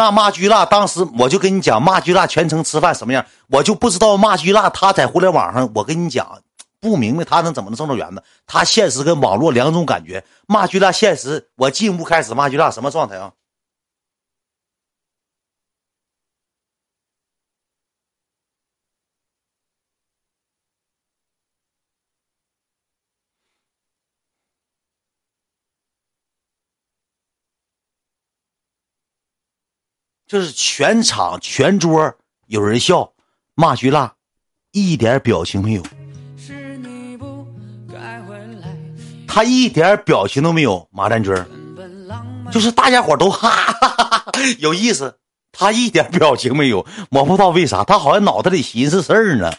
那骂巨辣，当时我就跟你讲，骂巨辣全程吃饭什么样，我就不知道骂巨辣他在互联网上，我跟你讲不明白他能怎么能挣到元子？他现实跟网络两种感觉，骂巨辣现实，我进屋开始骂巨辣什么状态啊？就是全场全桌有人笑，骂徐辣，一点表情没有。他一点表情都没有，马占军就是大家伙都哈哈哈 有意思。他一点表情没有，我不知道为啥，他好像脑袋里寻思事儿呢，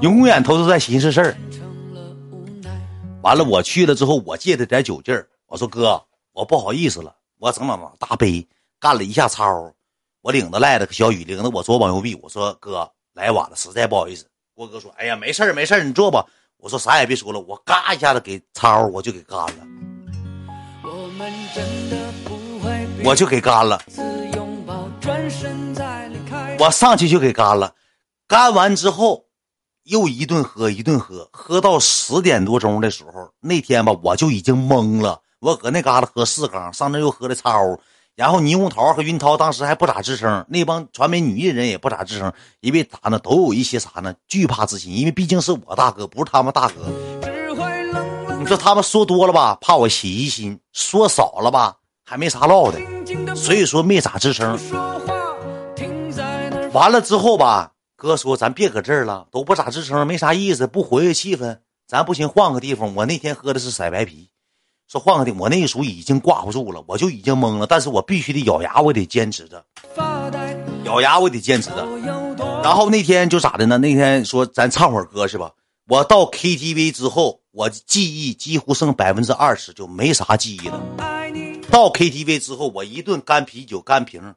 永远都是在寻思事儿。完了，我去了之后，我借他点酒劲儿，我说哥，我不好意思了，我整两大杯，干了一下操。我领着赖子和小雨，领着我左膀右臂。我说：“哥，来晚了，实在不好意思。”郭哥说：“哎呀，没事儿，没事儿，你坐吧。”我说：“啥也别说了，我嘎一下子给超，我就给干了，我就给干了。我上去就给干了，干完之后又一顿喝，一顿喝，喝到十点多钟的时候，那天吧我就已经懵了。我搁那嘎达喝四缸，上那又喝的超。然后霓虹桃和云涛当时还不咋吱声，那帮传媒女艺人也不咋吱声，因为咋呢，都有一些啥呢，惧怕之心，因为毕竟是我大哥，不是他们大哥。你说他们说多了吧，怕我起疑心；说少了吧，还没啥唠的，所以说没咋吱声。完了之后吧，哥说咱别搁这儿了，都不咋吱声，没啥意思，不活跃气氛，咱不行，换个地方。我那天喝的是色白啤。说换个地，我那时候已经挂不住了，我就已经懵了。但是我必须得咬牙，我得坚持着，咬牙我得坚持着。然后那天就咋的呢？那天说咱唱会儿歌是吧？我到 KTV 之后，我记忆几乎剩百分之二十，就没啥记忆了。到 KTV 之后，我一顿干啤酒干瓶，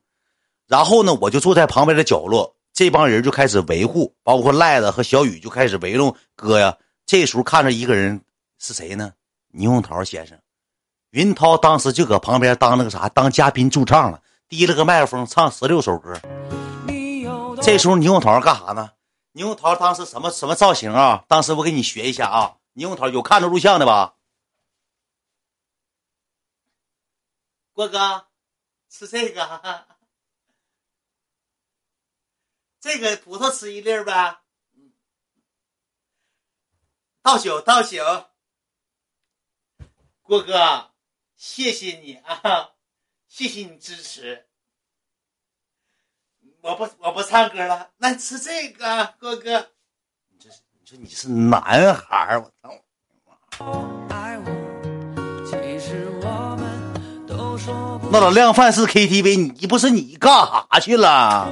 然后呢，我就坐在旁边的角落，这帮人就开始维护，包括赖子和小雨就开始围拢哥呀。这时候看着一个人是谁呢？霓虹桃先生，云涛当时就搁旁边当那个啥，当嘉宾驻唱了，提了个麦克风唱十六首歌。这时候霓虹桃干啥呢？霓虹桃当时什么什么造型啊？当时我给你学一下啊！霓虹桃有看着录像的吧？郭哥，吃这个，这个葡萄吃一粒呗。倒酒，倒酒。郭哥，谢谢你啊，谢谢你支持。我不，我不唱歌了，那吃这个，郭哥。你这是，你说你是男孩儿，我操！那老量贩式 KTV，你不是你干啥去了？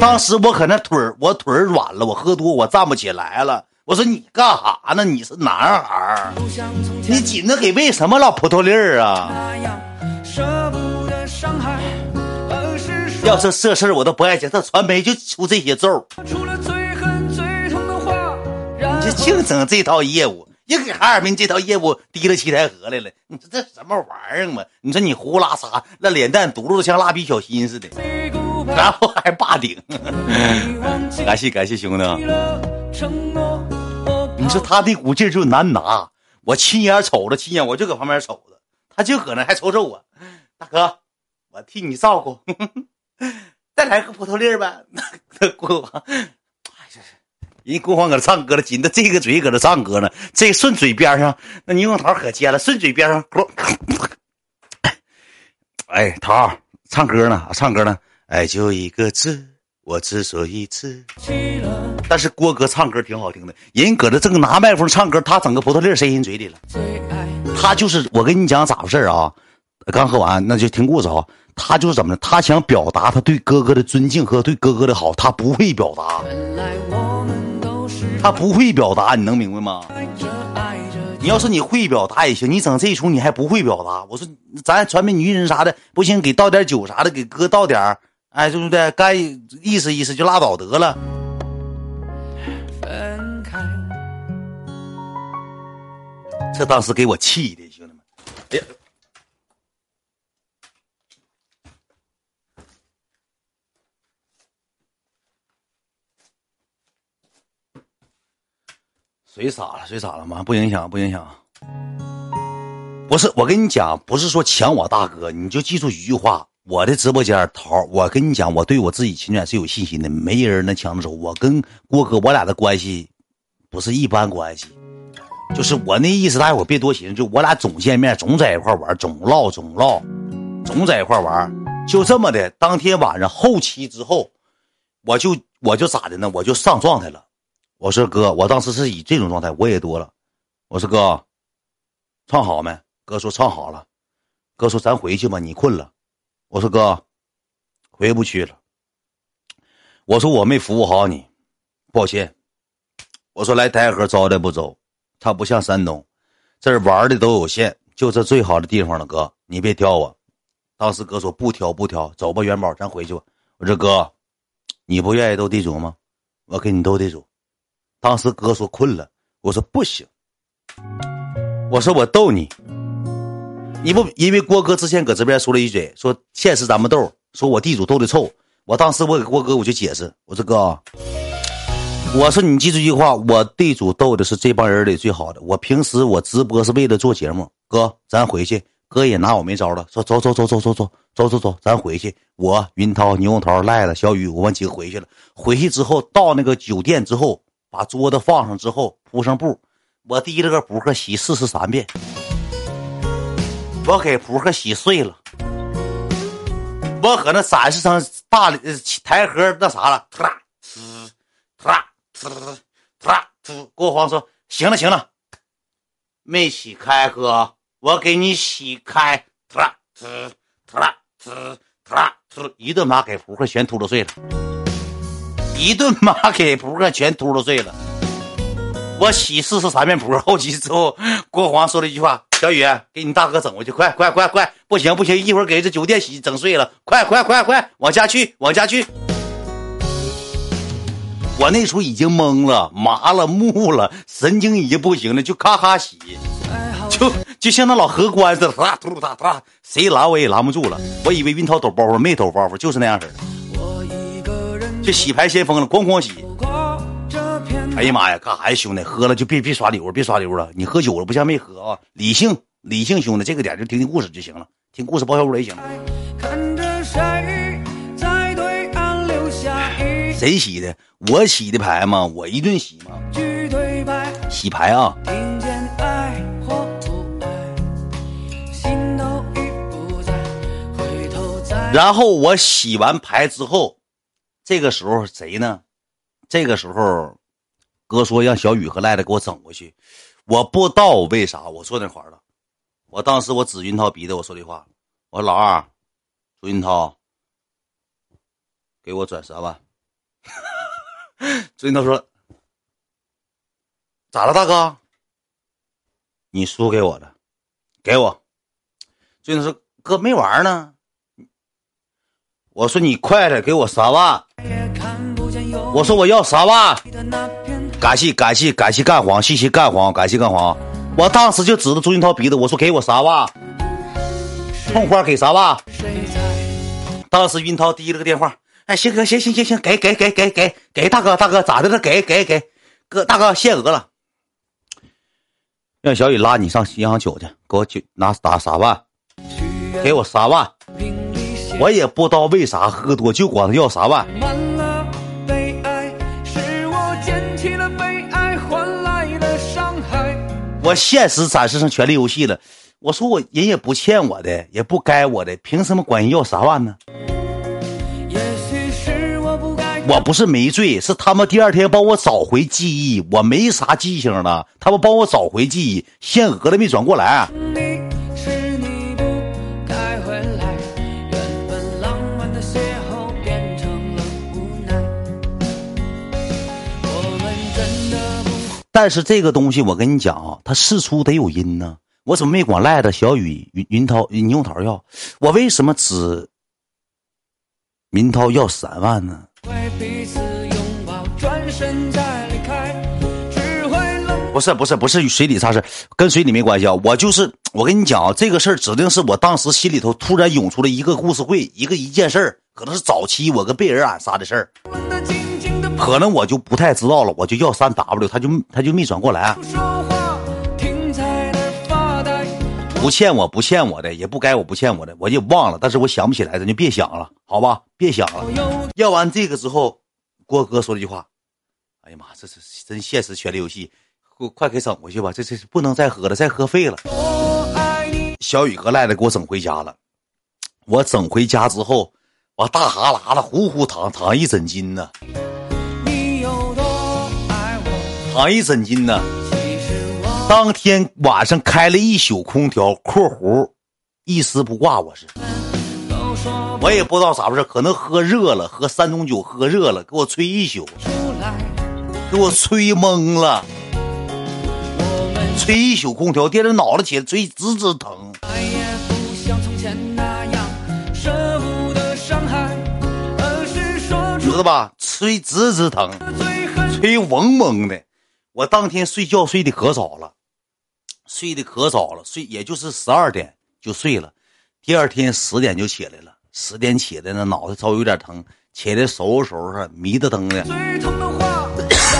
当时我可那腿儿，我腿儿软了，我喝多，我站不起来了。我说你干哈呢？你是男孩儿，你紧着给喂什么老葡萄粒儿啊？要是这事儿我都不爱讲，这传媒就出这些咒你就净整这套业务，也给哈尔滨这套业务提了七台河来了。你说这什么玩意儿嘛？你说你呼啦撒，那脸蛋嘟噜像蜡笔小新似的，然后还霸顶。感谢感谢兄弟。你说他那股劲就难拿，我亲眼瞅着，亲眼我就搁旁边瞅着，他就搁那还瞅瞅我，大哥，我替你照顾，再来个葡萄粒儿呗。那国王，哎，这是人国王搁那唱歌了，紧的这个嘴搁那唱歌呢，这顺嘴边上那猕猴桃可尖了，顺嘴边上，哎，桃唱歌呢，唱歌呢，哎就一个字。我之所以吃，但是郭哥唱歌挺好听的。人搁这正拿麦克风唱歌，他整个葡萄粒塞人嘴里了。他就是我跟你讲咋回事啊？刚喝完，那就听故事啊。他就是怎么的？他想表达他对哥哥的尊敬和对哥哥的好，他不会表达。他不会表达，你能明白吗？你要是你会表达也行，你整这一出你还不会表达。我说咱传媒女人啥的不行，给倒点酒啥的，给哥倒点哎对不对该意思意思就拉倒得了。分开这当时给我气的兄弟们。哎呀谁傻了谁傻了吗不影响不影响。不是我跟你讲不是说抢我大哥你就记住一句话我的直播间桃，我跟你讲，我对我自己情感是有信心的，没人能抢得走。我跟郭哥，我俩的关系不是一般关系，就是我那意思，大家伙别多寻思，就我俩总见面，总在一块玩，总唠，总唠，总在一块玩，就这么的。当天晚上后期之后，我就我就咋的呢？我就上状态了。我说哥，我当时是以这种状态，我也多了。我说哥，唱好没？哥说唱好了。哥说咱回去吧，你困了。我说哥，回不去了。我说我没服务好你，抱歉。我说来台河招待不周，他不像山东，这儿玩的都有限，就这最好的地方了。哥，你别挑我。当时哥说不挑不挑，走吧，元宝，咱回去吧。我说哥，你不愿意斗地主吗？我给你斗地主。当时哥说困了，我说不行，我说我逗你，你不因为郭哥之前搁这边说了一嘴，说现实咱们斗，说我地主斗的臭。我当时我给郭哥我就解释，我说哥，我说你记住一句话，我地主斗的是这帮人里最好的。我平时我直播是为了做节目，哥，咱回去，哥也拿我没招了，说走走走走走走走走走，咱回去。我云涛、牛头、赖子、小雨，我们几个回去了。回去之后到那个酒店之后。把桌子放上之后，铺上布，我提了个扑克洗四十三遍，我给扑克洗碎了。我搁那展示上大台盒那啥了，呲啦呲，呲啦呲，呲啦呲。国皇说：“行了行了，没洗开哥，我给你洗开。”呲啦呲，呲啦呲，呲，一顿把给扑克全秃噜碎了。一顿骂给扑克全秃噜碎了。我洗四十三面扑克 后期之后，国皇说了一句话：“小雨，给你大哥整回去，快快快快！不行不行，一会儿给这酒店洗整碎了，快快快快，往家去往家去！”我那时候已经懵了、麻了、木了，神经已经不行了，就咔咔洗，就就像那老荷官似的，哒突哒哒，谁拦我也拦不住了。我以为云涛抖包袱，没抖包袱，就是那样式的。就洗牌先锋了，咣咣洗！哎呀妈呀，干啥呀，兄弟？喝了就别别刷礼物，别刷礼物了。你喝酒了不像没喝啊？理性，理性，兄弟，这个点就听听故事就行了，听故事报销屋也行。谁洗的？我洗的牌吗？我一顿洗吗？洗牌啊！然后我洗完牌之后。这个时候谁呢？这个时候，哥说让小雨和赖子给我整过去。我不知道为啥我坐那块了。我当时我指云涛鼻子，我说的话，我说老二，朱云涛，给我转三万。朱云涛说：“咋了，大哥？你输给我的，给我。”朱云涛说：“哥没玩呢。”我说你快点给我三万！我说我要三万！感谢感谢感谢干黄，谢谢干黄，感谢干黄！我当时就指着朱云涛鼻子，我说给我三万，痛快给三万！当时云涛提了个电话，哎，行哥，行行行行，给给给给给给大哥大哥咋的了？给给给哥大哥限额了，让小雨拉你上银行取去，给我取拿打三万，给我三万。我也不知道为啥喝多就管他要三万。我现实展示成权力游戏了，我说我人也不欠我的，也不该我的，凭什么管人要三万呢？我不是没醉，是他们第二天帮我找回记忆，我没啥记性了，他们帮我找回记忆，限额的没转过来。但是这个东西，我跟你讲啊，它事出得有因呢。我怎么没管赖子、小雨、云云涛、牛桃要？我为什么只明涛要三万呢？不是不是不是水里啥事跟水里没关系啊。我就是我跟你讲啊，这个事儿指定是我当时心里头突然涌出了一个故事会，一个一件事儿，可能是早期我跟贝尔俺仨的事儿。可能我就不太知道了，我就要三 W，他就他就没转过来。不欠我不欠我的，也不该我不欠我的，我就忘了，但是我想不起来，咱就别想了，好吧？别想了。要完这个之后，郭哥说了一句话：“哎呀妈，这是真现实权力游戏，快给整回去吧！这这不能再喝了，再喝废了。”小雨和赖子给我整回家了。我整回家之后，我大哈喇子呼呼淌，淌一整斤呢。淌一整斤呢。当天晚上开了一宿空调（括弧一丝不挂），我是，我也不知道咋回事，可能喝热了，喝三种酒喝热了，给我吹一宿，给我吹懵了，吹一宿空调，第二天脑袋起来吹直直疼，知道吧？吹直直疼，吹嗡嗡的，我当天睡觉睡得可早了。睡得可早了，睡也就是十二点就睡了，第二天十点就起来了。十点起来，那脑袋稍微有点疼，起来收拾收拾，迷瞪瞪的，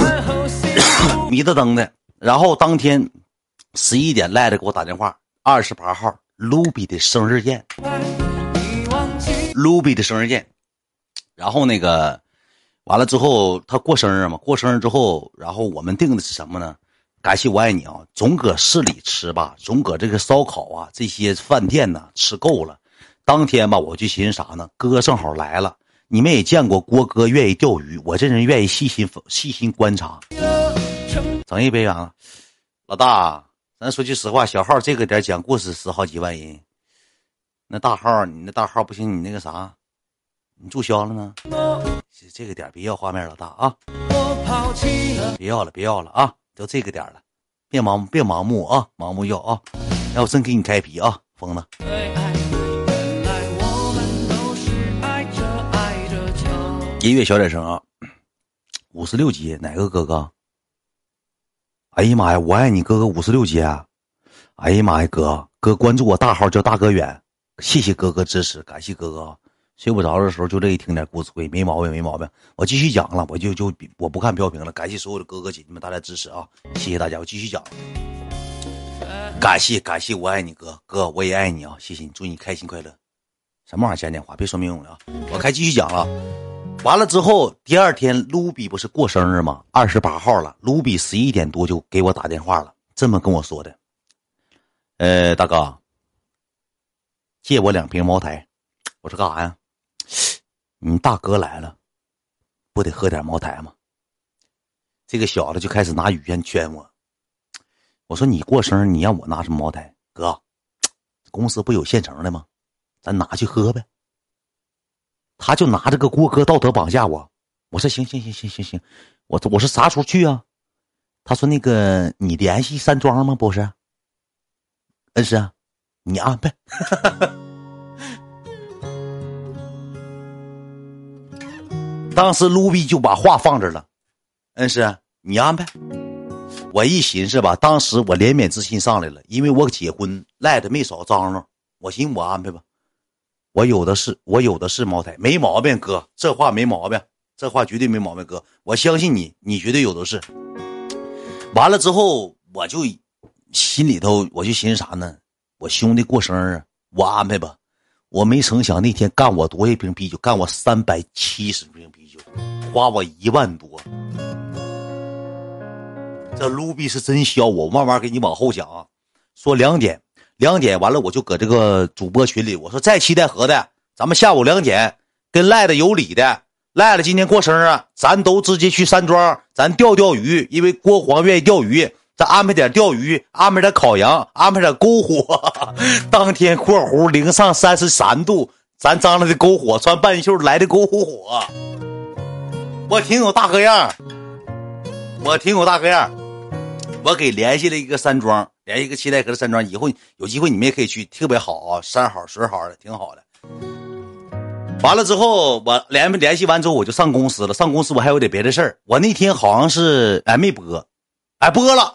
迷瞪瞪的。然后当天十一点赖着给我打电话，二十八号卢比的生日宴，卢比的生日宴。然后那个完了之后，他过生日嘛，过生日之后，然后我们定的是什么呢？感谢我爱你啊！总搁市里吃吧，总搁这个烧烤啊，这些饭店呢吃够了。当天吧，我就寻思啥呢？哥正好来了，你们也见过郭哥愿意钓鱼，我这人愿意细心细心观察。整一杯啊，老大，咱说句实话，小号这个点讲故事十好几万人，那大号你那大号不行，你那个啥，你注销了呢？这个点别要画面，老大啊，别要了，别要了啊！都这个点了，别盲别盲目啊，盲目要啊！要我真给你开皮啊，疯子！音乐小点声啊！五十六级哪个哥哥？哎呀妈呀，我爱你哥哥五十六级！哎呀妈呀，哥哥关注我大号叫大哥远，谢谢哥哥支持，感谢哥哥。睡不着的时候就这一听点故事会，没毛病，没毛病。我继续讲了，我就就我不看标屏了。感谢所有的哥哥姐姐们，大家支持啊！谢谢大家，我继续讲。感谢感谢，我爱你哥哥，我也爱你啊！谢谢你，祝你开心快乐。什么玩意儿讲电话？别说没用的啊！我开继续讲了。完了之后，第二天卢比不是过生日吗？二十八号了，卢比十一点多就给我打电话了，这么跟我说的：“呃，大哥，借我两瓶茅台。”我说干啥呀？你大哥来了，不得喝点茅台吗？这个小子就开始拿语言劝我。我说你过生日，你让我拿什么茅台？哥，公司不有现成的吗？咱拿去喝呗。他就拿这个郭哥道德绑架我。我说行行行行行行，我我说啥时候去啊？他说那个你联系山庄吗？不是，恩师，你安排。当时卢比就把话放这了，恩师，你安排。我一寻思吧，当时我怜悯之心上来了，因为我结婚赖的没少张罗，我寻思我安排吧，我有的是，我有的是茅台，没毛病，哥，这话没毛病，这话绝对没毛病，哥，我相信你，你绝对有的是。完了之后，我就心里头我就寻思啥呢？我兄弟过生日，我安排吧。我没成想那天干我多少瓶啤酒，干我三百七十瓶啤酒，花我一万多。这卢比是真削我，慢慢给你往后讲啊。说两点，两点完了我就搁这个主播群里，我说在期待河的，咱们下午两点跟赖的有理的，赖了今天过生日，咱都直接去山庄，咱钓钓鱼，因为郭黄愿意钓鱼。再安排点钓鱼，安排点烤羊，安排点篝火。当天（括弧零上三十三度），咱张罗的篝火，穿半袖来的篝火。我挺有大哥样我挺有大哥样我给联系了一个山庄，联系一个七台河的山庄。以后有机会你们也可以去，特别好啊，山好水好的，挺好的。完了之后，我联联系完之后，我就上公司了。上公司我还有点别的事儿。我那天好像是哎没播，哎播了。